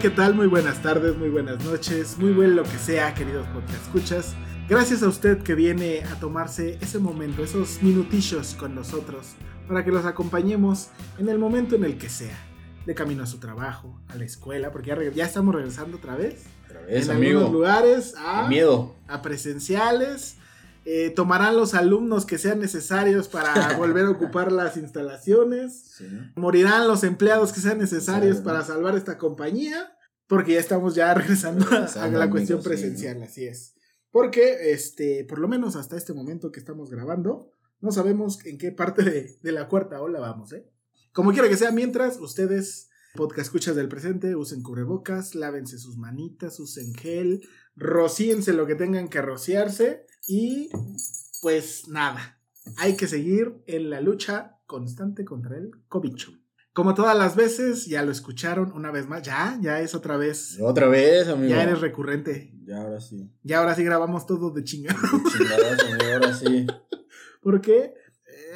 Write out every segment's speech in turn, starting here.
¿Qué tal? Muy buenas tardes, muy buenas noches, muy buen lo que sea, queridos podcast escuchas. Gracias a usted que viene a tomarse ese momento, esos minutillos con nosotros, para que los acompañemos en el momento en el que sea. De camino a su trabajo, a la escuela, porque ya, ya estamos regresando otra vez. Es en algunos lugares a, Miedo. a presenciales. Eh, tomarán los alumnos que sean necesarios para volver a ocupar las instalaciones. Morirán los empleados que sean necesarios para salvar esta compañía. Porque ya estamos ya regresando a- la cuestión amigos, sí, presencial, así es. Porque, este, por lo menos hasta este momento que estamos grabando, no sabemos en qué parte de, de la cuarta ola vamos, ¿eh? Como quiera que sea, mientras ustedes, podcast escuchas del presente, usen cubrebocas, lávense sus manitas, usen gel, rocíense lo que tengan que rociarse y pues nada, hay que seguir en la lucha constante contra el cobicho. Como todas las veces, ya lo escucharon una vez más, ya, ya es otra vez, Otra vez, amigo. ya eres recurrente, Ya, ahora sí. ya ahora sí grabamos todo de chingada. Chingadas, amigo, ahora sí. Porque eh,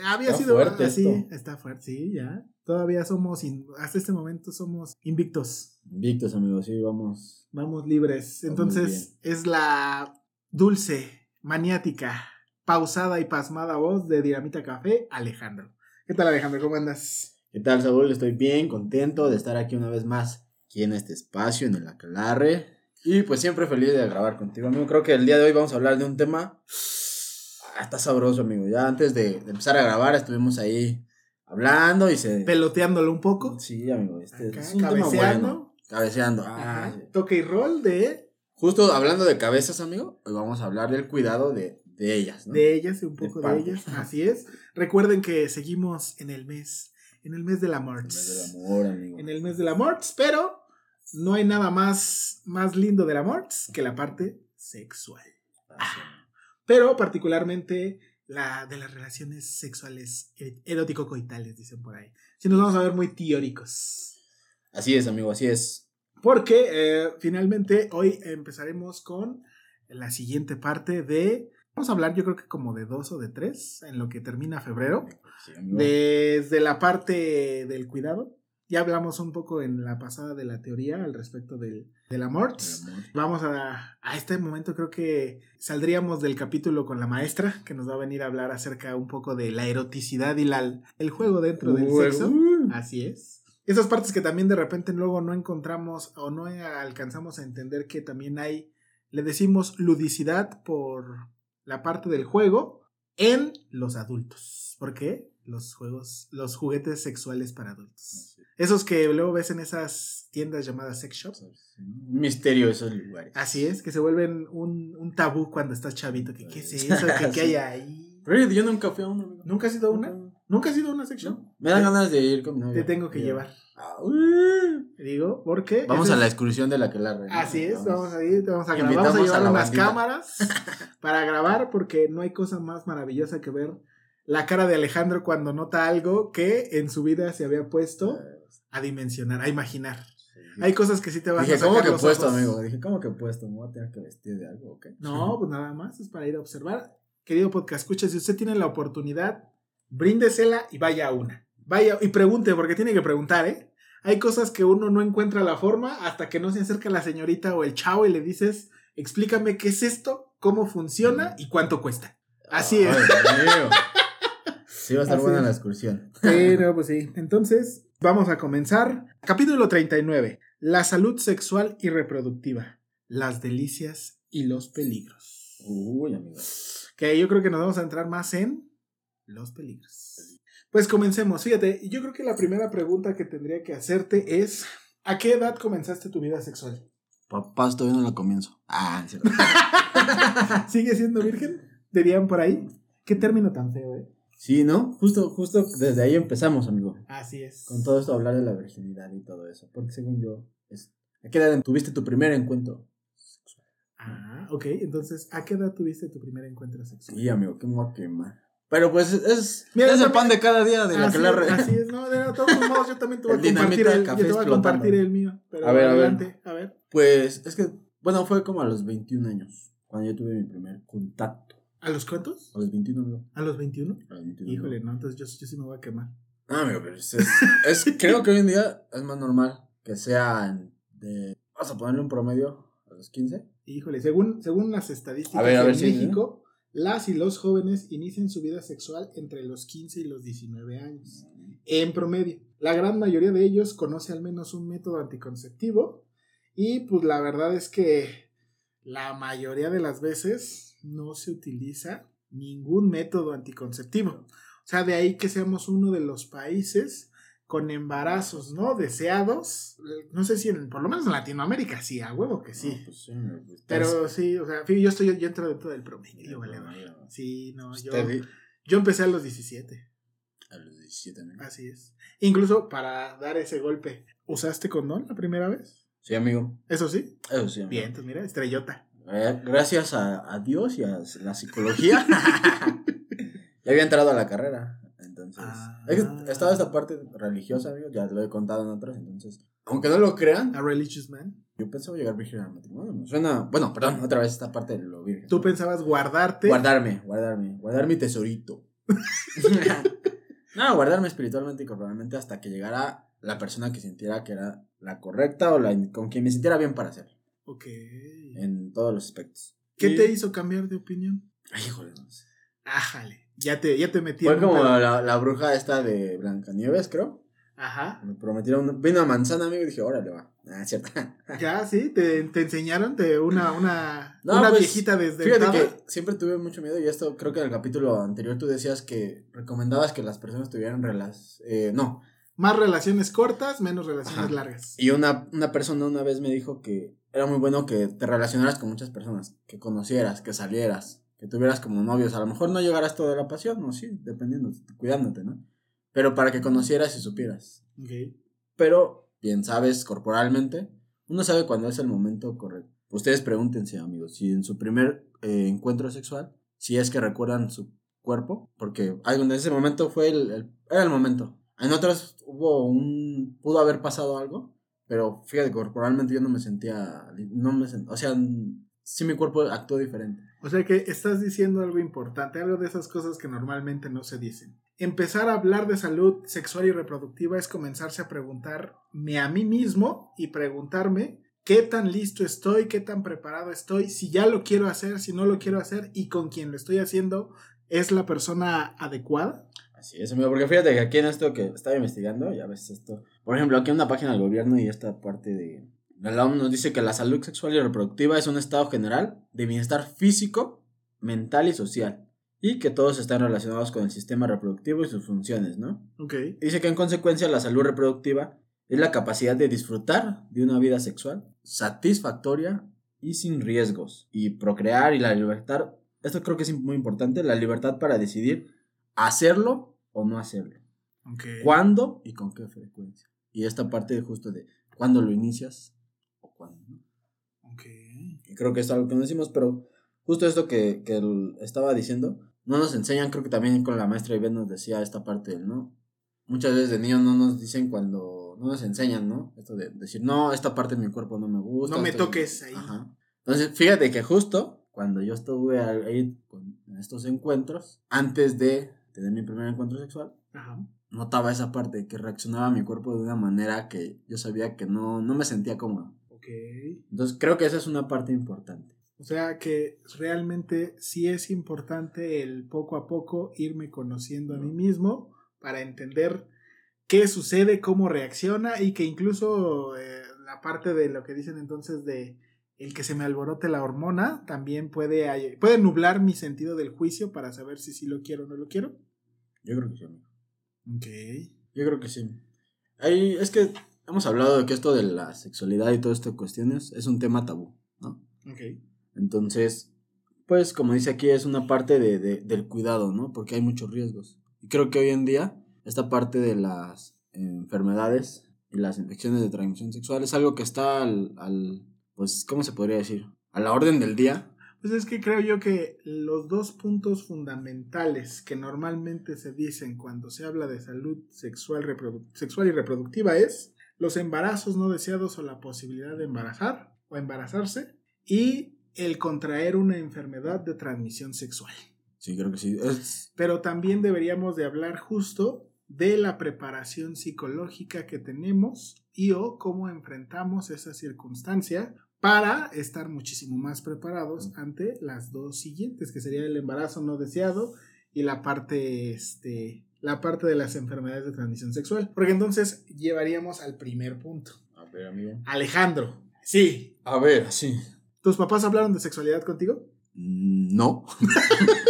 había Está sido fuerte así, esto. está fuerte, sí, ya. Todavía somos, in- hasta este momento somos invictos. Invictos, amigos, sí, vamos. Vamos libres. Entonces es la dulce, maniática, pausada y pasmada voz de Dinamita Café, Alejandro. ¿Qué tal Alejandro? ¿Cómo andas? ¿Qué tal, Saúl? Estoy bien, contento de estar aquí una vez más, aquí en este espacio, en el Aquelarre. Y pues siempre feliz de grabar contigo, amigo. Creo que el día de hoy vamos a hablar de un tema. Ah, está sabroso, amigo. Ya antes de, de empezar a grabar estuvimos ahí hablando y se. Peloteándolo un poco. Sí, amigo. Este Acá, es un tema cabeceando. bueno. Cabeceando. Ajá. Ah, Toque y rol de, Justo hablando de cabezas, amigo, hoy vamos a hablar del cuidado de, de ellas, ¿no? de ellas y un poco de, ellas. Así es. Recuerden que seguimos en el mes, en el mes del amor. El mes del amor, amigo. en el mes del amor, pero no hay nada más, más lindo del amor que la parte sexual. Pero particularmente la de las relaciones sexuales er- erótico-coitales, dicen por ahí. Si nos vamos a ver muy teóricos. Así es, amigo, así es. Porque eh, finalmente hoy empezaremos con la siguiente parte de... Vamos a hablar yo creo que como de dos o de tres en lo que termina febrero. Sí. Desde la parte del cuidado, ya hablamos un poco en la pasada de la teoría al respecto del, del amor. Del amor. Vamos a, a este momento, creo que saldríamos del capítulo con la maestra, que nos va a venir a hablar acerca un poco de la eroticidad y la, el juego dentro del Uh, sexo. uh. Así es. Esas partes que también de repente luego no encontramos o no alcanzamos a entender que también hay, le decimos ludicidad por la parte del juego en los adultos. ¿Por qué? Los juegos, los juguetes sexuales para adultos. Esos que luego ves en esas tiendas llamadas sex shops. Un misterio esos lugares. Así es, que se vuelven un, un tabú cuando estás chavito. Que, ¿Qué es eso? ¿Qué, qué hay ahí? Pero yo nunca fui a uno. ¿Nunca has ido a una? ¿Nunca has ido a una sex shop? Me dan ganas de ir con mi novia. Te tengo que llevar. Ah. Digo, porque. Vamos a la excursión de la que la Así es, vamos a ir, te vamos a grabar, vamos a a llevar la unas cámaras para grabar porque no hay cosa más maravillosa que ver la cara de Alejandro cuando nota algo que en su vida se había puesto a dimensionar, a imaginar. Hay cosas que sí te van a sacar ¿cómo que los puesto, ojos. amigo? Dije, ¿cómo que puesto? ¿Me voy a tener que vestir de algo o qué? No, pues nada más, es para ir a observar. Querido podcast, escucha, si usted tiene la oportunidad, bríndesela y vaya a una. Vaya y pregunte, porque tiene que preguntar, ¿eh? Hay cosas que uno no encuentra la forma hasta que no se acerca la señorita o el chavo y le dices, explícame qué es esto, cómo funciona y cuánto cuesta. Así es. Ay. Sí, va a estar Así buena es. la excursión. Pero pues sí. Entonces, vamos a comenzar. Capítulo 39. La salud sexual y reproductiva. Las delicias y los peligros. Uy, amigo. Que yo creo que nos vamos a entrar más en los peligros. Pues comencemos. Fíjate, yo creo que la primera pregunta que tendría que hacerte es: ¿a qué edad comenzaste tu vida sexual? Papás, todavía no la comienzo. Ah, en cierto. ¿Sigue siendo virgen? Dirían por ahí. Qué término tan feo, ¿eh? Sí, ¿no? Justo, justo desde ahí empezamos, amigo. Así es. Con todo esto hablar de la virginidad y todo eso. Porque según yo, es... ¿a qué edad tuviste tu primer encuentro? Ah, ok. Entonces, ¿a qué edad tuviste tu primer encuentro sexual? Sí, amigo, que me voy a quemar. Pero pues es, es, Mira, es el pan de cada día de la así, que la re... así es, no, de todos modos yo también a El compartir dinamita el, café yo te voy a explotando. compartir el mío. Pero A ver, a ver. adelante, a ver. Pues es que, bueno, fue como a los 21 años. Cuando yo tuve mi primer contacto. ¿A los cuántos? A los 21, amigo. ¿A los 21? A los 21. Híjole, no, entonces yo, yo sí me voy a quemar. Ah, amigo, pero es, es- es- creo que hoy en día es más normal que sean de... Vamos a ponerle un promedio a los 15. Híjole, según, según las estadísticas ver, en sí, México, las y los jóvenes inician su vida sexual entre los 15 y los 19 años. En promedio. La gran mayoría de ellos conoce al menos un método anticonceptivo y pues la verdad es que la mayoría de las veces no se utiliza ningún método anticonceptivo. O sea, de ahí que seamos uno de los países con embarazos no deseados. Eh, No sé si en, por lo menos en Latinoamérica sí, a huevo que sí. No, pues sí, pues, Pero sí, o sea, yo estoy yo entro dentro del promedio, vale, no. Sí, no, yo, Usted vi- yo empecé a los 17, A los 17, amigo. así es. Incluso para dar ese golpe, ¿usaste condón la primera vez? Sí, amigo. Eso sí. Eso sí, amigo. Bien, pues mira, estrellota. Eh, Gracias a, a Dios y a la psicología. ya había entrado a la carrera. Entonces. Ah. es que estaba esta parte religiosa, amigo. Ya lo he contado en otros. Entonces. Aunque no lo crean, A religious man. yo pensaba llegar virgen al matrimonio. Me suena. Bueno, perdón, otra vez esta parte de lo virgen. Tú pensabas guardarte. Guardarme, guardarme. Guardar mi tesorito. no, guardarme espiritualmente y corporalmente hasta que llegara la persona que sintiera que era la correcta o la con quien me sintiera bien para hacerlo. Ok. En todos los aspectos. ¿Qué Y- te hizo cambiar de opinión? Ay, híjole, no sé. Ájale. Ya te, ya te metí Fue como la, la bruja esta de Blancanieves, creo. Ajá. Me prometieron. Vino una manzana, amigo, y dije, órale, va. Ah, cierto. Ya, sí, te, te enseñaron te una, una, No, una pues, viejita desde Fíjate que siempre tuve mucho miedo, y esto creo que en el capítulo anterior tú decías que recomendabas que las personas tuvieran relas. Eh, no. Más relaciones cortas, menos relaciones Ajá. largas. Y una, una persona una vez me dijo que era muy bueno que te relacionaras con muchas personas, que conocieras, que salieras, que tuvieras como novios. A lo mejor no llegarás toda la pasión, no, sí, dependiendo, cuidándote, ¿no? Pero para que conocieras y supieras. Ok. Pero, bien sabes, corporalmente, uno sabe cuándo es el momento correcto. Ustedes pregúntense, amigos, si en su primer eh, encuentro sexual, si es que recuerdan su cuerpo, porque ay, en ese momento fue el, el- era el momento. En otros hubo un, pudo haber pasado algo, pero fíjate, corporalmente yo no me sentía, no me sent- o sea, sí mi cuerpo actuó diferente. O sea que estás diciendo algo importante, algo de esas cosas que normalmente no se dicen. Empezar a hablar de salud sexual y reproductiva es comenzarse a preguntarme a mí mismo y preguntarme qué tan listo estoy, qué tan preparado estoy, si ya lo quiero hacer, si no lo quiero hacer y con quien lo estoy haciendo es la persona adecuada. Así es, amigo, porque fíjate que aquí en esto que estaba investigando, ya ves esto. Por ejemplo, aquí en una página del gobierno y esta parte de la OMS nos dice que la salud sexual y reproductiva es un estado general de bienestar físico, mental y social. Y que todos están relacionados con el sistema reproductivo y sus funciones, ¿no? Ok. Dice que en consecuencia la salud reproductiva es la capacidad de disfrutar de una vida sexual satisfactoria y sin riesgos. Y procrear y la libertad, esto creo que es muy importante, la libertad para decidir hacerlo o no hacerlo. Ok. ¿Cuándo y con qué frecuencia? Y esta parte justo de cuándo lo inicias cuándo no. Creo que es algo que no decimos, pero justo esto que, que él estaba diciendo, no nos enseñan, creo que también con la maestra Ivette nos decía esta parte, ¿no? Muchas veces de niños no nos dicen cuando no nos enseñan, ¿no? Esto de decir, no, esta parte de mi cuerpo no me gusta. No me toques ahí. Ajá. Entonces, fíjate que justo cuando yo estuve ahí con en estos encuentros, antes de tener mi primer encuentro sexual, Ajá. notaba esa parte que reaccionaba mi cuerpo de una manera que yo sabía que no, no me sentía cómodo. Ok. Entonces creo que esa es una parte importante. O sea que realmente sí es importante el poco a poco irme conociendo a mí mismo para entender qué sucede, cómo reacciona y que incluso eh, la parte de lo que dicen entonces de el que se me alborote la hormona también puede, puede nublar mi sentido del juicio para saber si sí lo quiero o no lo quiero. Yo creo que sí, amigo. Ok. Yo creo que sí. Ahí, es que hemos hablado de que esto de la sexualidad y todas estas cuestiones es un tema tabú, ¿no? Ok. Entonces, pues como dice aquí, es una parte de, de- del cuidado, ¿no? Porque hay muchos riesgos. Y creo que hoy en día, esta parte de las enfermedades y las infecciones de transmisión sexual es algo que está al, al, pues, ¿cómo se podría decir? A la orden del día. Pues es que creo yo que los dos puntos fundamentales que normalmente se dicen cuando se habla de salud sexual, sexual y reproductiva es los embarazos no deseados o la posibilidad de embarazar o embarazarse y el contraer una enfermedad de transmisión sexual. Sí, creo que sí. Es, Pero también deberíamos de hablar justo de la preparación psicológica que tenemos y o cómo enfrentamos esa circunstancia para estar muchísimo más preparados ante las dos siguientes, que sería el embarazo no deseado y la parte, este, la parte de las enfermedades de transmisión sexual. Porque entonces llevaríamos al primer punto. a ver, amigo. Alejandro, sí. A ver, sí. ¿Tus papás hablaron de sexualidad contigo? Mm, No.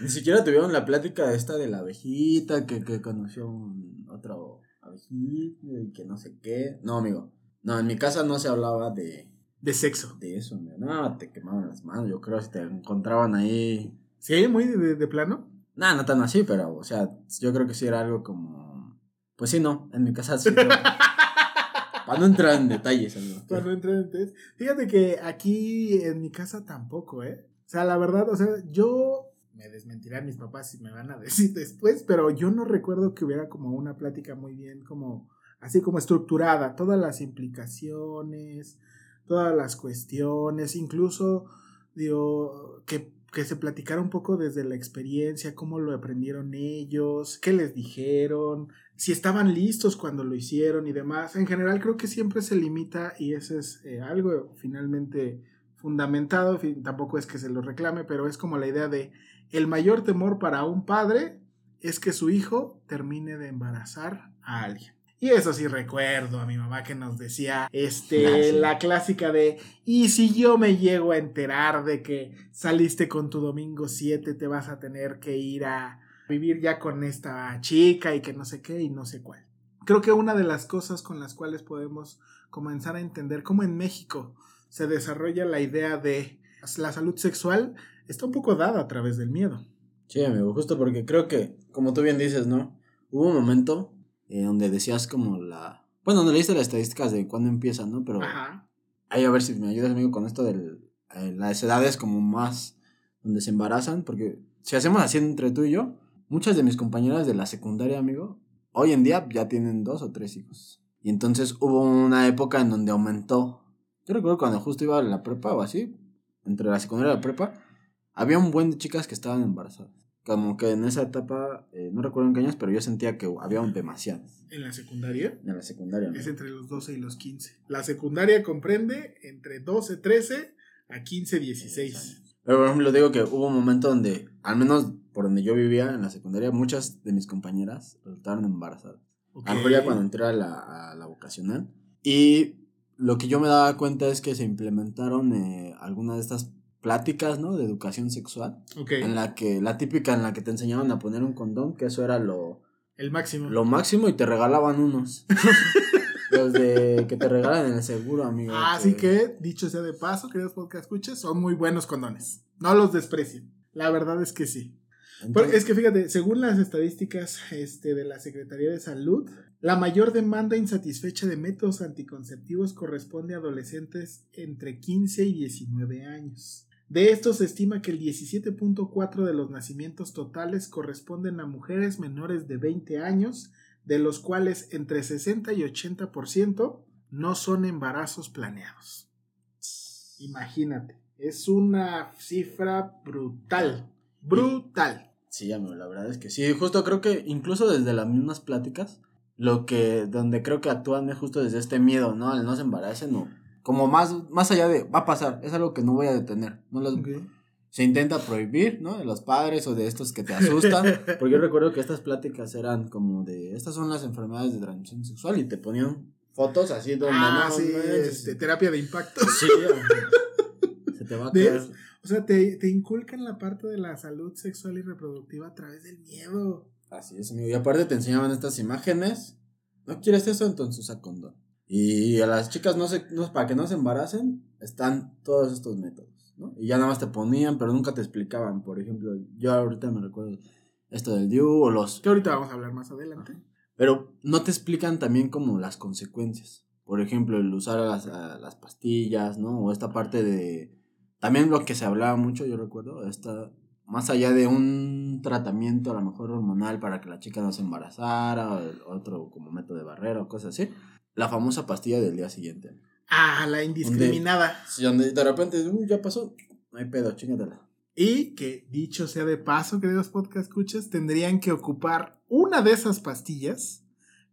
Ni siquiera tuvieron la plática esta de la abejita que, que conoció un otro abejito y que no sé qué. No, amigo. No, en mi casa no se hablaba de, De sexo. de eso, amigo. No, te quemaban las manos, yo creo, si te encontraban ahí. ¿Sí? ¿Muy de, de plano? Nah, no tan así, pero, o sea, yo creo que sí era algo como. Pues sí, no, en mi casa sí. pero- Para no entrar en detalles, amigo. Cuando entré en test. Fíjate que aquí en mi casa tampoco, ¿eh? O sea, la verdad, o sea, yo me desmentirán mis papás si me van a decir después, pero yo no recuerdo que hubiera como una plática muy bien, como así como estructurada, todas las implicaciones, todas las cuestiones, incluso, digo, que, que se platicara un poco desde la experiencia, cómo lo aprendieron ellos, qué les dijeron, si estaban listos cuando lo hicieron y demás. En general creo que siempre se limita y eso es eh, algo finalmente fundamentado, tampoco es que se lo reclame, pero es como la idea de el mayor temor para un padre es que su hijo termine de embarazar a alguien. Y eso sí recuerdo a mi mamá que nos decía este Ah, sí. la clásica de y si yo me llego a enterar de que saliste con tu domingo 7 te vas a tener que ir a vivir ya con esta chica y que no sé qué y no sé cuál. Creo que una de las cosas con las cuales podemos comenzar a entender cómo en México se desarrolla la idea de la salud sexual está un poco dada a través del miedo. Sí, amigo, justo porque creo que, como tú bien dices, ¿no? Hubo un momento eh, donde decías como la... Bueno, donde leíste las estadísticas de cuándo empiezan, ¿no? Pero Ajá. ahí a ver si me ayudas, amigo, con esto de las edades como más donde se embarazan, porque si hacemos así entre tú y yo, muchas de mis compañeras de la secundaria, amigo, hoy en día ya tienen dos o tres hijos. Y entonces hubo una época en donde aumentó. Yo recuerdo cuando justo iba a la prepa o así, entre la secundaria y la prepa, había un buen de chicas que estaban embarazadas. Como que en esa etapa, eh, no recuerdo en qué años, pero yo sentía que había un demasiado En la secundaria en la secundaria. es entre los 12 y los 15. La secundaria comprende entre 12, 13 a 15, 16. Pero por ejemplo, digo que hubo un momento donde, al menos por donde yo vivía en la secundaria, muchas de mis compañeras resultaron embarazadas. Ok. A lo mejor ya cuando entré a la, a la vocacional. Y lo que yo me daba cuenta es que se implementaron eh, algunas de estas pláticas, ¿no? De educación sexual. Ok. En la que, la típica en la que te enseñaban a poner un condón, que eso era lo, El máximo. lo máximo y te regalaban unos. Los de que te regalan en el seguro, amigo. Así que, dicho sea de paso, queridos podcast escuches, son muy buenos condones. No los desprecien. La verdad es que sí. Pero es que fíjate, según las estadísticas este, de la Secretaría de Salud, la mayor demanda insatisfecha de métodos anticonceptivos corresponde a adolescentes entre 15 y 19 años. De estos se estima que el 17.4 de los nacimientos totales corresponden a mujeres menores de 20 años, de los cuales entre 60 y 80% no son embarazos planeados. Imagínate, es una cifra brutal, brutal. Sí, amigo, la verdad es que sí. Justo creo que incluso desde las mismas pláticas, lo que, donde creo que actúan es justo desde este miedo, ¿no? Al no se embaracen o como más, más allá de, va a pasar, es algo que no voy a detener. No los, Se intenta prohibir, ¿no? De los padres o de estos que te asustan. porque yo recuerdo que estas pláticas eran como de, estas son las enfermedades de transmisión sexual y te ponían fotos así donde Ah, no, sí, no, este, terapia de impacto. Sí, se te va a caer. O sea, te, te inculcan la parte de la salud sexual y reproductiva a través del miedo. Así es, amigo. Y aparte te enseñaban estas imágenes. ¿No quieres eso? Entonces usa condón. Y a las chicas, no se, no, para que no se embaracen, están todos estos métodos, ¿no? Y ya nada más te ponían, pero nunca te explicaban. Por ejemplo, yo ahorita me recuerdo esto del DIU o los... Que ahorita vamos a hablar más adelante. Pero no te explican también como las consecuencias. Por ejemplo, el usar las, las pastillas, ¿no? O esta parte de... También lo que se hablaba mucho, yo recuerdo, esta... Más allá de un tratamiento a lo mejor hormonal para que la chica no se embarazara, o el otro como método de barrera o cosas así, la famosa pastilla del día siguiente. Ah, la indiscriminada. Sí, donde de repente, uy, ya pasó, no hay pedo, chingatela. Y que, dicho sea de paso, queridos podcast escuchas, tendrían que ocupar una de esas pastillas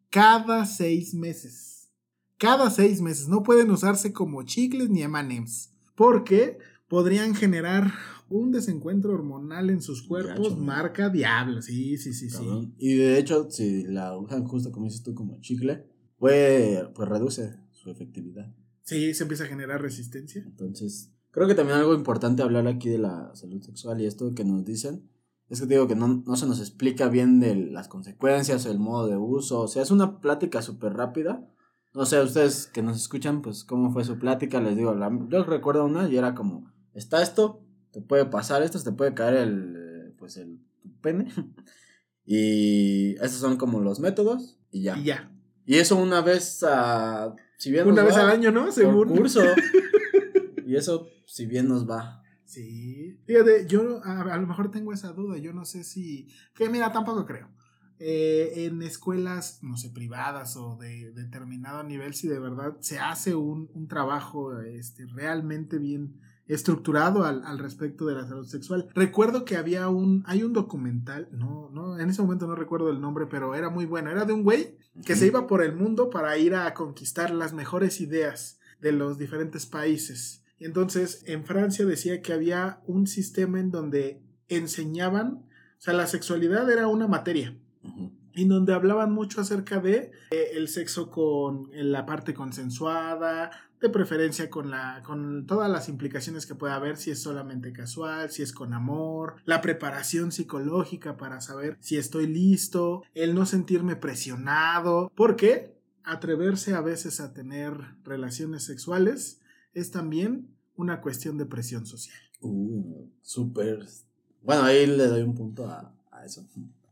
cada seis meses. Cada seis meses. No pueden usarse como chicles ni M&M's. Porque podrían generar un desencuentro hormonal en sus cuerpos, marca diablo. Sí, sí, sí, sí. Y de hecho, si la usan justo como dices tú, como chicle, pues, pues reduce su efectividad. Sí, se empieza a generar resistencia. Entonces, creo que también algo importante hablar aquí de la salud sexual y esto que nos dicen, es que digo que no, no se nos explica bien de las consecuencias o el modo de uso, o sea, es una plática súper rápida. No sé, ustedes que nos escuchan, pues, ¿cómo fue su plática? Les digo, la- yo recuerdo una y era como, está esto, te puede pasar esto, te puede caer el, pues, el tu pene. y esos son como los métodos y ya. Y ya. Y eso una vez a... Si bien Una vez va, al año, ¿no? Según. curso. y eso, si bien nos va. Sí. Fíjate, yo a, a lo mejor tengo esa duda. Yo no sé si. Que mira, tampoco creo. Eh, en escuelas, no sé, privadas o de determinado nivel, si de verdad se hace un, un trabajo este, realmente bien estructurado al, al respecto de la salud sexual. Recuerdo que había un, hay un documental, no, no, en ese momento no recuerdo el nombre, pero era muy bueno. Era de un güey que se iba por el mundo para ir a conquistar las mejores ideas de los diferentes países. Y entonces en Francia decía que había un sistema en donde enseñaban, o sea, la sexualidad era una materia, Ujú. en donde hablaban mucho acerca de eh, el sexo con la parte consensuada, de preferencia con la con todas las implicaciones que pueda haber si es solamente casual, si es con amor, la preparación psicológica para saber si estoy listo, el no sentirme presionado, porque atreverse a veces a tener relaciones sexuales es también una cuestión de presión social. Uh, súper. Bueno, ahí le doy un punto a, a eso.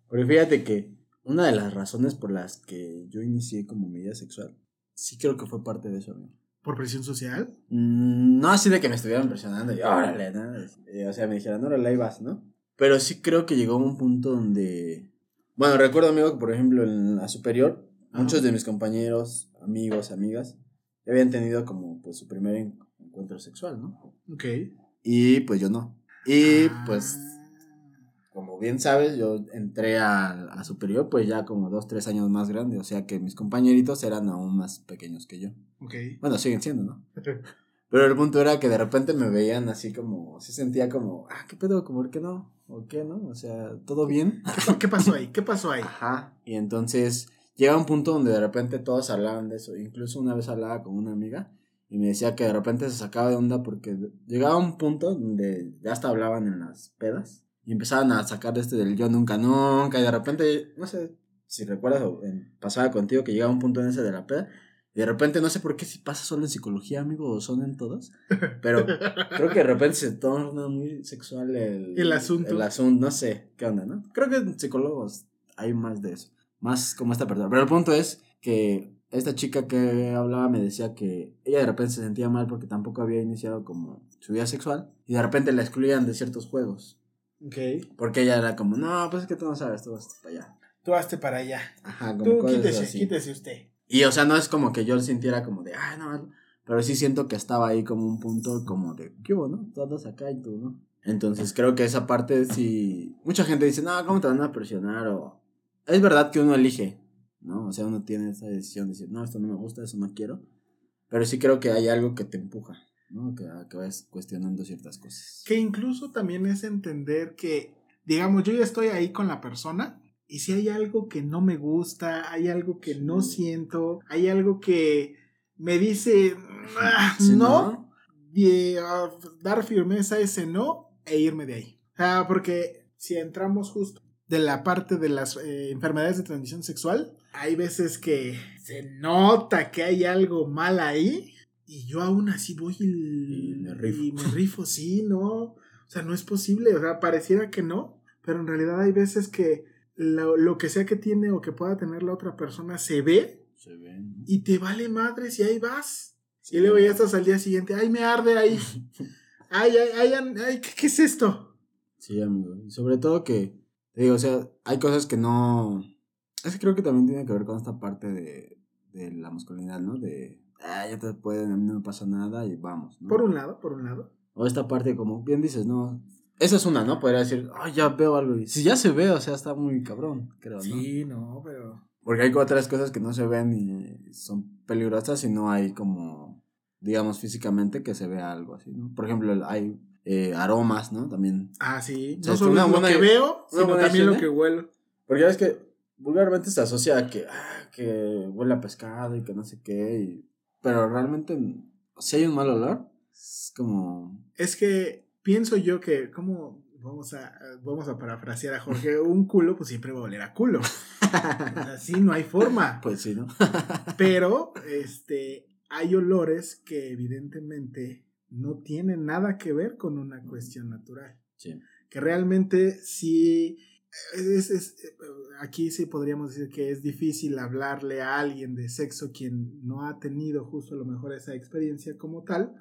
Pero fíjate que una de las razones por las que yo inicié como mi vida sexual, sí creo que fue parte de eso. amigo. ¿Por presión social? Mm, no así de que me estuvieran presionando y órale, ¿no? O sea, me dijeran, órale, ahí vas, ¿no? Pero sí creo que llegó a un punto donde. Bueno, recuerdo, amigo, que por ejemplo en la superior, muchos de mis compañeros, amigos, amigas, habían tenido como pues su primer en- encuentro sexual, ¿no? Ok. Y pues yo no. Y Ah. pues, como bien sabes, yo entré a, a superior pues ya como dos, tres años más grande. O sea que mis compañeritos eran aún más pequeños que yo. Bueno, siguen siendo, ¿no? Pero el punto era que de repente me veían así como, sí sentía como, ah, ¿qué pedo? ¿Cómo por qué no? ¿O qué no? O sea, ¿todo bien? ¿Qué pasó ahí? ¿Qué pasó ahí? Ajá. Y entonces llega un punto donde de repente todos hablaban de eso. Incluso una vez hablaba con una amiga y me decía que de repente se sacaba de onda porque llegaba un punto donde ya hasta hablaban en las pedas y empezaban a sacar este del yo nunca, nunca. Y de repente, no sé si recuerdas o en- pasaba contigo que llegaba un punto en ese de la peda. Y de repente, no sé por qué si pasa solo en psicología, amigo, o son en todos. Pero creo que de repente se torna muy sexual el, El asunto. El asunto, no sé qué onda, ¿no? Creo que en psicólogos hay más de eso. Más como esta persona. Pero el punto es que esta chica que hablaba me decía que ella de repente se sentía mal porque tampoco había iniciado como su vida sexual. Y de repente la excluían de ciertos juegos. Ok. Porque ella era como, no, pues es que tú no sabes, tú vas para allá. Tú hazte para allá. Ajá, como Tú cosas quítese, así. quítese usted. Y o sea, no es como que yo sintiera como de, ah, no, pero sí siento que estaba ahí como un punto como de, ¿qué hubo, no? Todos acá y tú, ¿no? Entonces creo que esa parte sí, mucha gente dice, no, ¿cómo te van a presionar? O es verdad que uno elige, ¿no? O sea, uno tiene esa decisión de decir, no, esto no me gusta, eso no quiero. Pero sí creo que hay algo que te empuja, ¿no? Que, a que vayas cuestionando ciertas cosas. Que incluso también es entender que, digamos, yo ya estoy ahí con la persona y si hay algo que no me gusta, hay algo que no Sí. siento, hay algo que me dice, "Ah, Sí, no, y, ah, dar firmeza a ese no e irme de ahí. O sea, porque si entramos justo de la parte de las eh, enfermedades de transmisión sexual, hay veces que se nota que hay algo mal ahí y yo aún así voy y, Y me rifo. y me rifo, sí, ¿no? O sea, no es posible, o sea, pareciera que no, pero en realidad hay veces que lo, lo que sea que tiene o que pueda tener la otra persona se ve Se ve, ¿no? y te vale madres y ahí vas. Y luego ya estás al día siguiente, ay, me arde ahí. Ay, ay, ay, ay, ay, ¿qué, qué es esto? Sí, amigo. Y sobre todo que, te digo, o sea, hay cosas que no... Es que creo que también tiene que ver con esta parte de, de la masculinidad, ¿no? De, ah, ya te pueden, a mí no me pasa nada y vamos, ¿no? Por un lado, por un lado. O esta parte como, bien dices, no... Esa es una, ¿no? Podría decir, ay, ya veo algo. Y si ya se ve, o sea, está muy cabrón, creo, ¿no? Sí, no, pero... Porque hay otras cosas que no se ven y son peligrosas y no hay como, digamos, físicamente que se vea algo así, ¿no? Por ejemplo, hay eh, aromas, ¿no? También Ah, sí. O sea, No solo lo buena- que veo, sino también lo que huelo. Porque ya ves que vulgarmente se asocia a que, ah, que huele a pescado y que no sé qué. y- Pero realmente, si hay un mal olor, es como. Es que pienso yo que, como vamos a, vamos a parafrasear a Jorge, un culo pues siempre va a oler a culo. Así no hay forma. Pues sí, ¿no? Pero, este, hay olores que evidentemente no tienen nada que ver con una cuestión natural. Sí. Que realmente sí, es, es- aquí sí podríamos decir que es difícil hablarle a alguien de sexo quien no ha tenido justo a lo mejor esa experiencia como tal,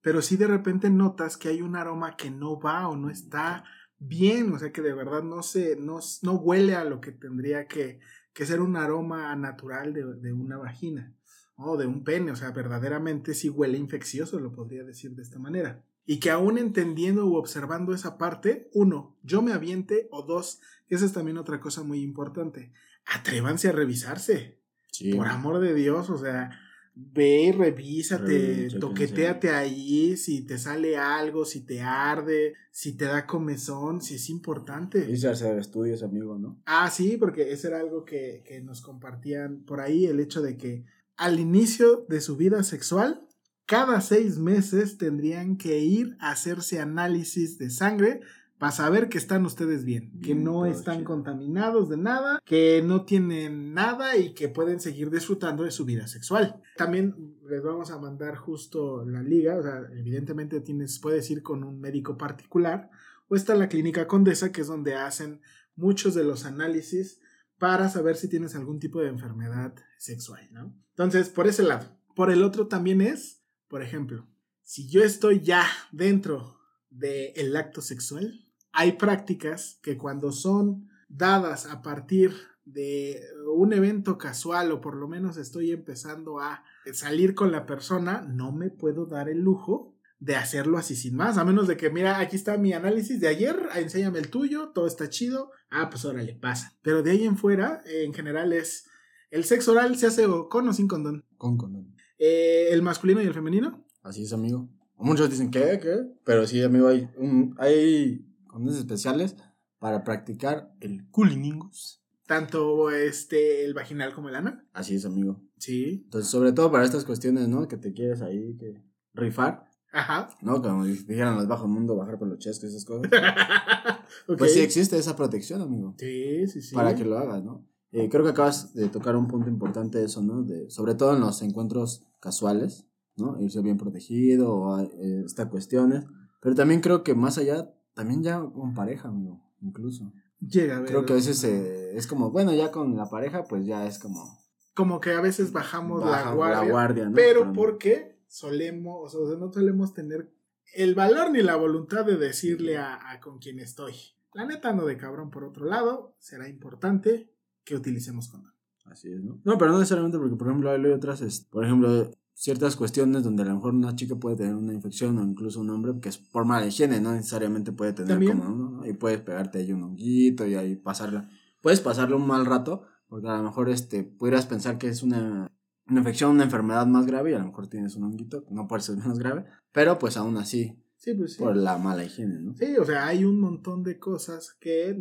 pero sí de repente notas que hay un aroma que no va o no está bien, o sea que de verdad no se, no, no huele a lo que tendría que, que ser un aroma natural de, de una vagina o de un pene, o sea, verdaderamente sí huele infeccioso, lo podría decir de esta manera. Y que aún entendiendo u observando esa parte, uno, yo me aviente, o dos, esa es también otra cosa muy importante, atrévanse a revisarse, Sí. por amor de Dios, o sea, ve, revísate, Revísate, toqueteate ahí, si te sale algo, si te arde, si te da comezón, si es importante. Hacer estudios, amigo, ¿no? Ah, sí, porque eso era algo que, que nos compartían por ahí, el hecho de que al inicio de su vida sexual, cada seis meses tendrían que ir a hacerse análisis de sangre para saber que están ustedes bien, que Bien, no están chido. contaminados de nada, que no tienen nada y que pueden seguir disfrutando de su vida sexual. También les vamos a mandar justo la liga, o sea, evidentemente tienes, puedes ir con un médico particular o está la clínica Condesa, que es donde hacen muchos de los análisis para saber si tienes algún tipo de enfermedad sexual, ¿no? Entonces, por ese lado. Por el otro también es, por ejemplo, si yo estoy ya dentro del acto sexual, hay prácticas que cuando son dadas a partir de un evento casual o por lo menos estoy empezando a salir con la persona, no me puedo dar el lujo de hacerlo así sin más, a menos de que, mira, aquí está mi análisis de ayer, enséñame el tuyo, todo está chido, ah, pues órale, pasa. Pero de ahí en fuera, en general es, el sexo oral se hace con o sin condón. Con condón. Eh, el masculino y el femenino, Así es, amigo. Muchos dicen, ¿qué? ¿Qué? Pero sí, amigo, hay, un, hay condones especiales para practicar el culiningus. tanto este, el vaginal como el anal. Así es, amigo. Sí. Entonces, sobre todo para estas cuestiones, ¿no? Que te quieres ahí que rifar, Ajá. ¿no? Como dijeran los bajos mundo, bajar por los chescos, esas cosas. Pues sí existe esa protección, amigo. Sí, sí, sí. Para que lo hagas, ¿no? Eh, creo que acabas de tocar un punto importante de eso, ¿no? De, sobre todo en los encuentros casuales, ¿no? Irse bien protegido o eh, estas cuestiones. Pero también creo que más allá, también ya con pareja, amigo, incluso. Llega a ver. Creo que a veces eh, es como, bueno, ya con la pareja, pues ya es como... Como que a veces bajamos la baja guardia. guardia, ¿no? Pero porque solemos, o sea, no solemos tener el valor ni la voluntad de decirle a, a con quien estoy. La neta no de cabrón por otro lado, será importante que utilicemos condón. Así es, ¿no? No, pero no necesariamente porque, por ejemplo, hay otras, este, por ejemplo, ciertas cuestiones donde a lo mejor una chica puede tener una infección o incluso un hombre que es por mala higiene, no necesariamente puede tener También. como ¿no? Y puedes pegarte ahí un honguito y ahí pasarla. Puedes pasarle un mal rato porque a lo mejor este, pudieras pensar que es una, una infección, una enfermedad más grave y a lo mejor tienes un honguito, no puede ser menos grave, pero pues aún así, Sí, pues sí. por la mala higiene, ¿no? Sí, o sea, hay un montón de cosas que,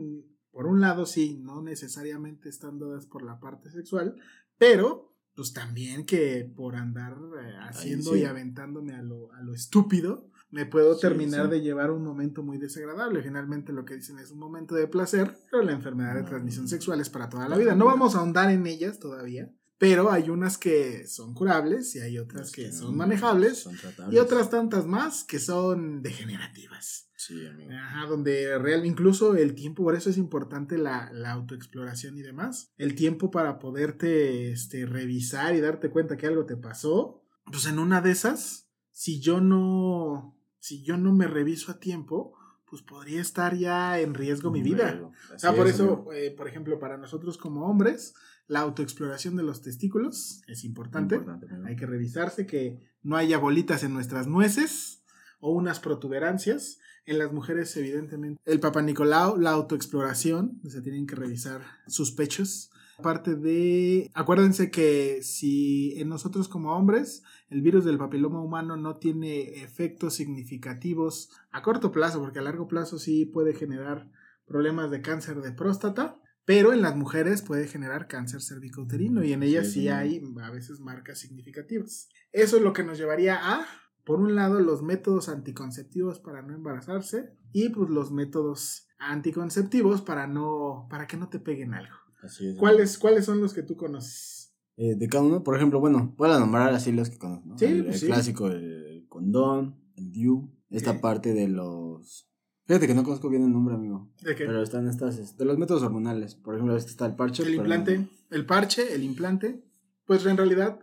por un lado, sí, no necesariamente están dadas por la parte sexual, pero pues también que por andar eh, haciendo sí. y aventándome a lo, a lo estúpido, me puedo Sí, terminar sí. de llevar un momento muy desagradable. Finalmente lo que dicen es un momento de placer, pero la enfermedad de transmisión sexual es para toda la vida. No vamos a ahondar en ellas todavía, pero hay unas que son curables y hay otras que son manejables son y otras tantas más que son degenerativas. Sí, amigo. Ajá, donde real, incluso el tiempo, por eso es importante la, la autoexploración y demás. El tiempo para poderte este, revisar y darte cuenta que algo te pasó. Pues en una de esas, si yo no, si yo no me reviso a tiempo, pues podría estar ya en riesgo mi vida. O sea, por es, eso, eh, por ejemplo, para nosotros como hombres, la autoexploración de los testículos es importante. Hay que revisarse que no haya bolitas en nuestras nueces o unas protuberancias. En las mujeres, evidentemente, el Papa Nicolau, la autoexploración, se tienen que revisar sus pechos. Aparte de, acuérdense que si en nosotros como hombres el virus del papiloma humano no tiene efectos significativos a corto plazo, porque a largo plazo sí puede generar problemas de cáncer de próstata, pero en las mujeres puede generar cáncer cervicouterino y en ellas Sí, hay a veces marcas significativas. Eso es lo que nos llevaría a, por un lado, los métodos anticonceptivos para no embarazarse y pues los métodos anticonceptivos para no para que no te peguen algo. Así es. ¿Cuáles cuáles son los que tú conoces? Eh, de cada uno, por ejemplo, bueno, voy a nombrar así los que conozco, ¿no? Sí, el, pues el sí. clásico, el condón, el DIU, esta parte de los... Fíjate que no conozco bien el nombre, amigo. ¿De qué? Pero están estas, es- de los métodos hormonales. Por ejemplo, este está el parche. el implante, el parche, el implante, pues en realidad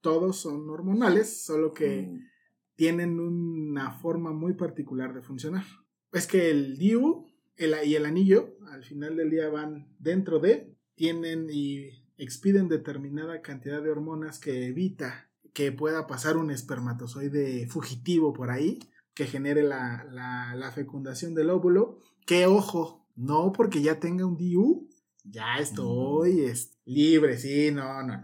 todos son hormonales, solo que Mm, tienen una forma muy particular de funcionar. Es que el DIU el- y el anillo al final del día van dentro de, tienen y expiden determinada cantidad de hormonas que evita que pueda pasar un espermatozoide fugitivo por ahí, que genere la, la- la fecundación del óvulo. Que ojo, no porque ya tenga un DIU, ya estoy es- libre, sí, no, no, no, no.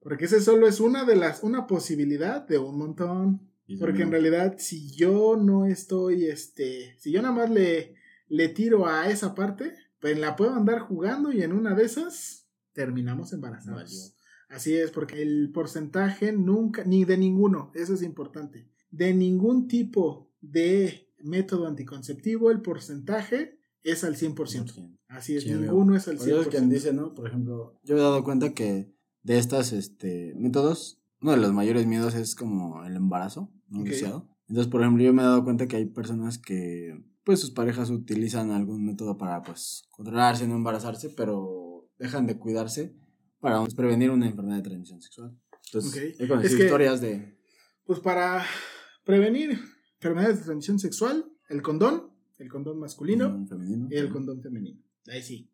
Porque ese solo es una de las, una posibilidad de un montón. Porque en realidad, si yo no estoy, este, si yo nada más le, le tiro a esa parte, pues la puedo andar jugando y en una de esas terminamos embarazados. Así es, porque el porcentaje nunca, ni de ninguno, eso es importante, de ningún tipo de método anticonceptivo, el porcentaje es al 100%. Así es, Sí, ninguno es al Por eso es 100%. quien dice, ¿no? Por ejemplo, yo he dado cuenta que de estos este, métodos, uno de los mayores miedos es como el embarazo no Ok. deseado. Entonces, por ejemplo, yo me he dado cuenta que hay personas que, pues, sus parejas utilizan algún método para, pues, controlarse, no embarazarse, pero dejan de cuidarse para pues, prevenir una enfermedad de transmisión sexual. Entonces, Es que- historias de... Pues para prevenir enfermedades de transmisión sexual, el condón, el condón masculino femenino. y el condón femenino. Ahí sí,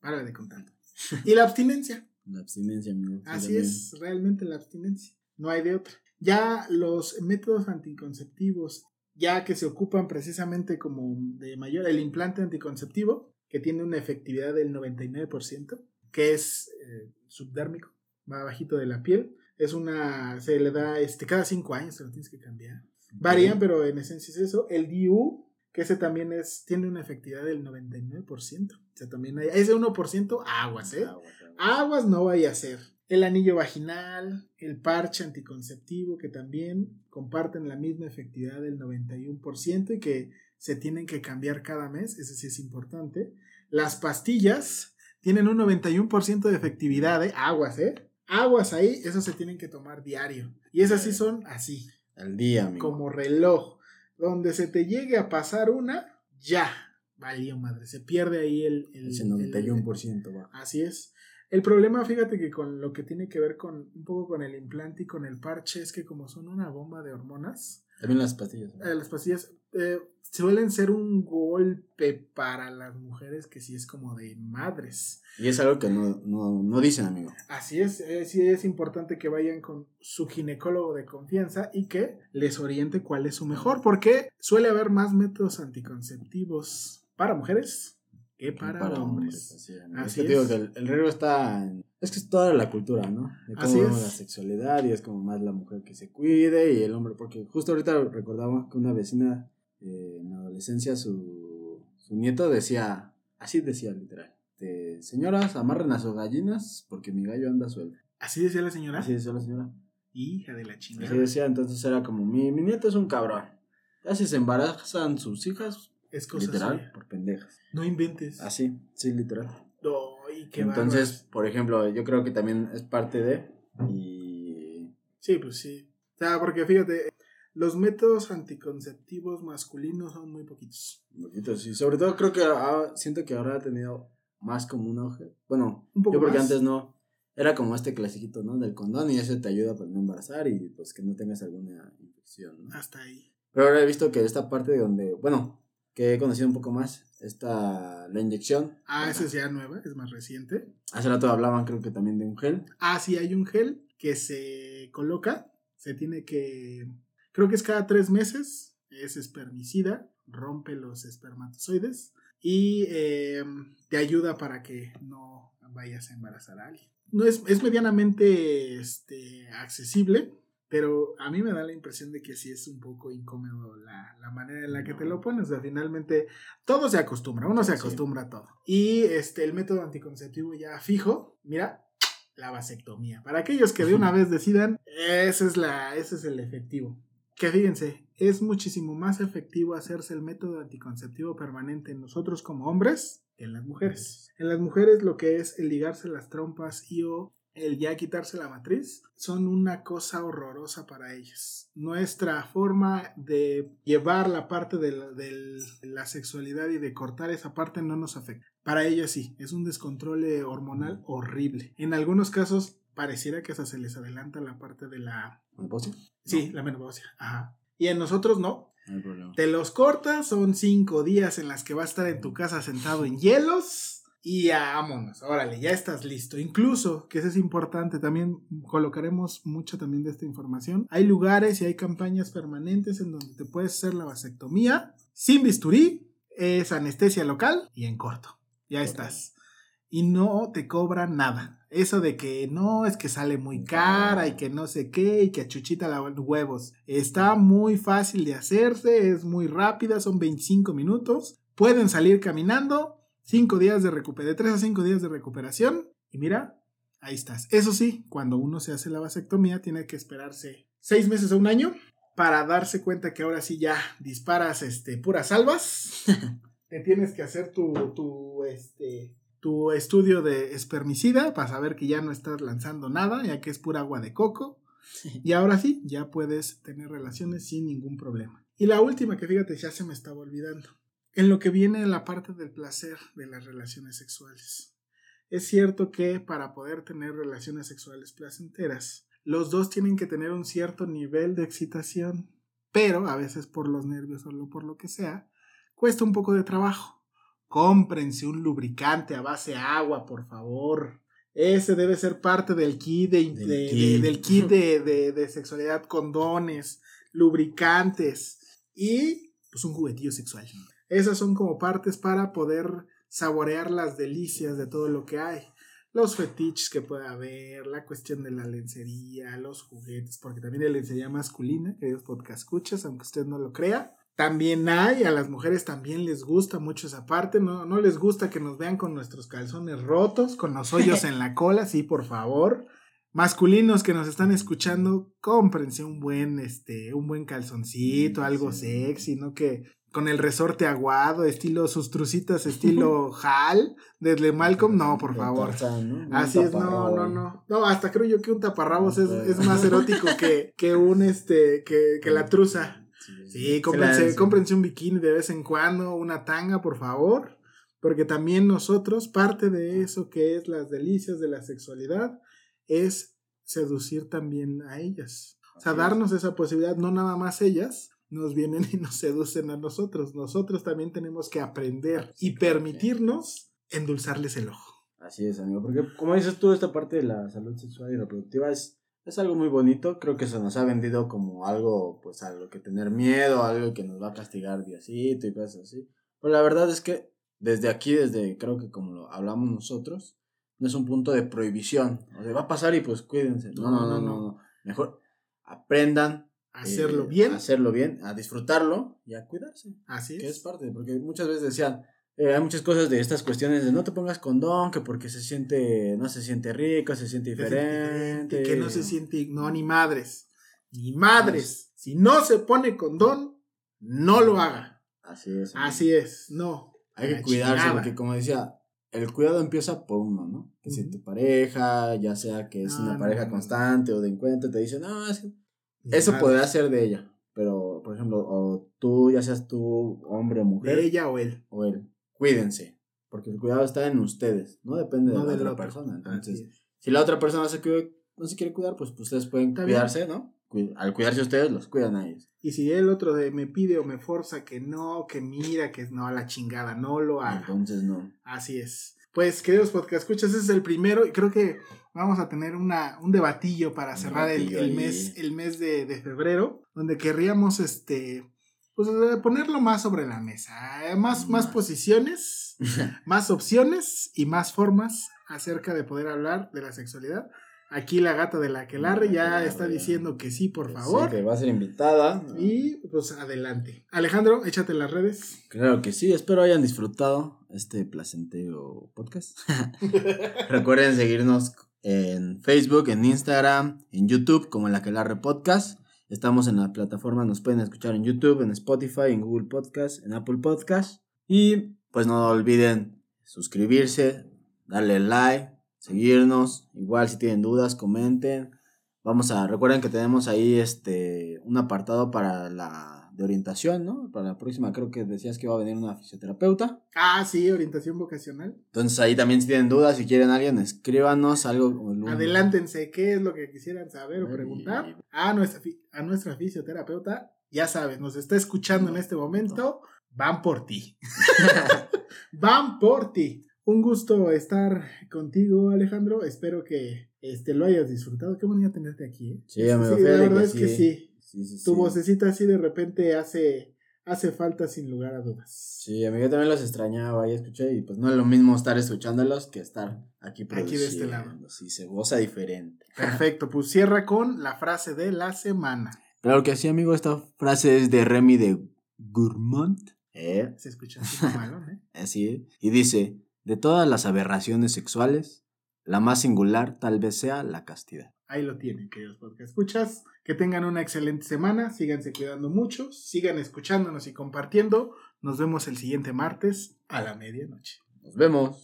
para de contar. Y la abstinencia. La abstinencia, amigo. sí, Así también. es realmente la abstinencia. No hay de otra. Ya los métodos anticonceptivos, ya que se ocupan precisamente como de mayor, el implante anticonceptivo, que tiene una efectividad del 99%, que es eh, subdérmico, va bajito de la piel. Es una, se le da este, cada cinco años, se lo tienes que cambiar. Varían, pero en esencia es eso. El DIU, que ese también es, tiene una efectividad del 99%. O sea, también hay, ese 1% aguas, ¿eh? Aguas, aguas. Aguas no vaya a ser. El anillo vaginal, el parche anticonceptivo, que también comparten la misma efectividad del 91% y que se tienen que cambiar cada mes, ese sí es importante. Las pastillas tienen un 91% de efectividad, ¿eh? Aguas, ¿eh? Aguas ahí, eso se tienen que tomar diario. Y esas sí son así, Al día, amigo. como reloj. Donde se te llegue a pasar una, ya, valió madre, se pierde ahí el... el- Ese el- 91% va. Así es. El problema, fíjate que con lo que tiene que ver con un poco con el implante y con el parche es que como son una bomba de hormonas, También las pastillas. ¿no? eh, las pastillas eh, suelen ser un golpe para las mujeres que sí es como de madres. Y es algo que no, no, no dicen, amigo. Así es, eh, sí es importante que vayan con su ginecólogo de confianza y que les oriente cuál es su mejor, porque suele haber más métodos anticonceptivos para mujeres que para, hombres. Así, es que digo que el, el riesgo está en... Es que es toda la cultura, ¿no? De cómo Así vemos es. la sexualidad y es como más la mujer que se cuide y el hombre, porque justo ahorita recordamos que una vecina eh, en la adolescencia, su, su nieto decía, así decía literal, de, señoras, amarren a sus gallinas porque mi gallo anda suelto. Así decía la señora. Así decía la señora. Hija de la chingada. Así decía, entonces era como, mi, mi nieto es un cabrón. Ya si se embarazan sus hijas, Es cosa literal, suya. por pendejas. No inventes. Así, sí, literal. Qué Entonces, por ejemplo, yo creo que también es parte de. Y. Sí, pues sí. O sea, porque fíjate, los métodos anticonceptivos masculinos son muy poquitos. Poquitos, y sobre todo creo que ah, siento que ahora ha tenido más como un auge. Bueno, Un poco yo porque más. antes no. Era como este clasiquito, ¿no? Del condón y ese te ayuda para no embarazar y pues que no tengas alguna infección, ¿no? Hasta ahí. Pero ahora he visto que esta parte donde, bueno, que he conocido un poco más, esta, la inyección. Ah, esa es ya nueva, es más reciente. Hace rato hablaban creo que también de un gel. Ah, sí, hay un gel que se coloca, se tiene que, creo que es cada tres meses, es espermicida, rompe los espermatozoides y eh, te ayuda para que no vayas a embarazar a alguien. No es, es medianamente este, accesible, pero a mí me da la impresión de que sí es un poco incómodo la, la manera en la que te lo pones. O sea, finalmente todo se acostumbra, uno se Sí. acostumbra a todo. Y este, el método anticonceptivo ya fijo, mira, la vasectomía. Para aquellos que de una vez decidan, ese es, la, ese es el efectivo. Que fíjense, es muchísimo más efectivo hacerse el método anticonceptivo permanente en nosotros como hombres que en las mujeres. En las mujeres lo que es el ligarse las trompas y o el ya quitarse la matriz son una cosa horrorosa para ellas. Nuestra forma de llevar la parte de la, de la sexualidad y de cortar esa parte no nos afecta. Para ellas sí, es un descontrol eh, hormonal horrible. En algunos casos pareciera que hasta se les adelanta la parte de la... ¿Menopausia? Sí, la menopausia. Ajá. Y en nosotros no. No hay problema. Te los cortas, son cinco días en las que vas a estar en tu casa sentado en hielos. Y ya, vámonos, órale, ya estás listo. Incluso, que eso es importante, también colocaremos mucho también de esta información. Hay lugares y hay campañas permanentes en donde te puedes hacer la vasectomía sin bisturí, es anestesia local y en corto. Ya estás. Y no te cobran nada. Eso de que no, es que sale muy cara y que no sé qué y que a Chuchita la huevos. Está muy fácil de hacerse, es muy rápida, son 25 minutos. Pueden salir caminando, 5 días de recuperación, de 3 a 5 días de recuperación. Y mira, ahí estás. Eso sí, cuando uno se hace la vasectomía, tiene que esperarse 6 meses a un año para darse cuenta que ahora sí ya disparas este, puras salvas. Te tienes que hacer tu, tu, este, tu estudio de espermicida para saber que ya no estás lanzando nada, ya que es pura agua de coco. Y ahora sí, ya puedes tener relaciones sin ningún problema. Y la última que fíjate, ya se me estaba olvidando. En lo que viene la parte del placer de las relaciones sexuales. Es cierto que para poder tener relaciones sexuales placenteras, los dos tienen que tener un cierto nivel de excitación, pero a veces por los nervios o por lo que sea, cuesta un poco de trabajo. Cómprense un lubricante a base de agua, por favor. Ese debe ser parte del kit de, Del de- kit. de- del kit de, sexualidad, condones, lubricantes y pues un juguetillo sexual. Esas son como partes para poder saborear las delicias de todo lo que hay. Los fetiches que puede haber, la cuestión de la lencería, los juguetes, porque también hay lencería masculina, queridos podcast escuchas, aunque usted no lo crea. También hay, a las mujeres también les gusta mucho esa parte, no, no les gusta que nos vean con nuestros calzones rotos, con los hoyos en la cola, sí, por favor. Masculinos que nos están escuchando, cómprense un buen, este, un buen calzoncito, algo Sí. sexy, ¿no? Que con el resorte aguado, estilo sus trucitas, estilo Hal, desde Malcolm, no, por favor. Tarzán, ¿no? Un Así es, no, no, no. No, hasta creo yo que un taparrabos es, es más erótico que, que un, este, que, que la truza. Sí, Se cómprense, cómprense un bikini de vez en cuando, una tanga, por favor. Porque también nosotros, parte de eso que es las delicias de la sexualidad, es seducir también a ellas. O sea, darnos esa posibilidad, no nada más ellas nos vienen y nos seducen a nosotros. Nosotros también tenemos que aprender y permitirnos endulzarles el ojo. Así es, amigo. Porque como dices tú, esta parte de la salud sexual y reproductiva es, es algo muy bonito. Creo que se nos ha vendido como algo, pues, algo que tener miedo, algo que nos va a castigar diosito y cosas así. Pero la verdad es que desde aquí, desde creo que como lo hablamos nosotros, no es un punto de prohibición. O sea, va a pasar y pues cuídense. No, no, no, no. no. Mejor aprendan Hacerlo eh, bien. a hacerlo bien, a disfrutarlo y a cuidarse. Así Que es es. parte, porque muchas veces decían, eh, hay muchas cosas de estas cuestiones de no te pongas condón, que porque se siente, no se siente rico, se siente diferente. Que no se siente, no, ni madres. Ni madres. Si no se pone condón, no lo haga. Así es. Así es, no. Hay que cuidarse, chingada. porque como decía, el cuidado empieza por uno, ¿no? Que si Ujú. tu pareja, ya sea que es No, una no, pareja no. constante o de encuentro, te dicen, no, es que Ni eso podrá ser de ella. Pero, por ejemplo, o tú, ya seas tú, hombre o mujer, De ella o él. o él, cuídense. Porque el cuidado está en ustedes, no depende de la otra persona. Entonces, si la otra persona se cuida- no se quiere cuidar, pues, pues ustedes pueden cuidarse, ¿no? Al cuidarse ustedes, los cuidan a ellos. Y si el otro de me pide o me forza que no, que mira, que no, a la chingada, no lo haga. Entonces, no. Así es. Pues, queridos podcast escuchas, ese es el primero y creo que vamos a tener una, un debatillo para cerrar el, el mes, el mes de, de febrero, donde querríamos este pues ponerlo más sobre la mesa. eh, Más, más posiciones, más opciones y más formas acerca de poder hablar de la sexualidad. Aquí la gata de la Aquelarre La ya está diciendo que sí, por Que favor. Sí, que va a ser invitada. Y pues adelante. Alejandro, échate las redes. Claro que sí, espero hayan disfrutado este placentero podcast. Recuerden seguirnos en Facebook, en Instagram, en YouTube como en la Aquelarre Podcast. Estamos en la plataforma, nos pueden escuchar en YouTube, en Spotify, en Google Podcast, en Apple Podcast. Y pues no olviden suscribirse, darle like, seguirnos. Igual si tienen dudas, comenten. Vamos a, recuerden que tenemos ahí este un apartado para la de orientación, ¿no? Para la próxima creo que decías que iba a venir una fisioterapeuta. Ah, sí, orientación vocacional. Entonces ahí también si tienen dudas, si quieren alguien, escríbanos algo. como el- Adelántense, ¿qué es lo que quisieran saber o preguntar? A nuestra, a nuestra fisioterapeuta, ya sabes, nos está escuchando en este momento, van por ti. van por ti. Un gusto estar contigo, Alejandro. Espero que este, lo hayas disfrutado. Qué bonito tenerte aquí. ¿eh? Sí, amigo, la fíjate verdad que es que sí. Sí. Sí, sí, Tu sí. vocecita así de repente hace, hace falta sin lugar a dudas. Sí, amigo, yo también los extrañaba y escuché y pues no es lo mismo estar escuchándolos que estar aquí Aquí de este lado. produciendo. Sí, se goza diferente. Perfecto, pues cierra con la frase de la semana. Claro que sí, amigo, esta frase es de Remy de Gourmand. ¿Eh? Se escucha así malo, ¿eh? Así es. Y dice, de todas las aberraciones sexuales, la más singular tal vez sea la castidad. Ahí lo tienen, queridos podcast escuchas. Que tengan una excelente semana, síganse cuidando mucho, sigan escuchándonos y compartiendo. Nos vemos el siguiente martes a la medianoche. Nos vemos.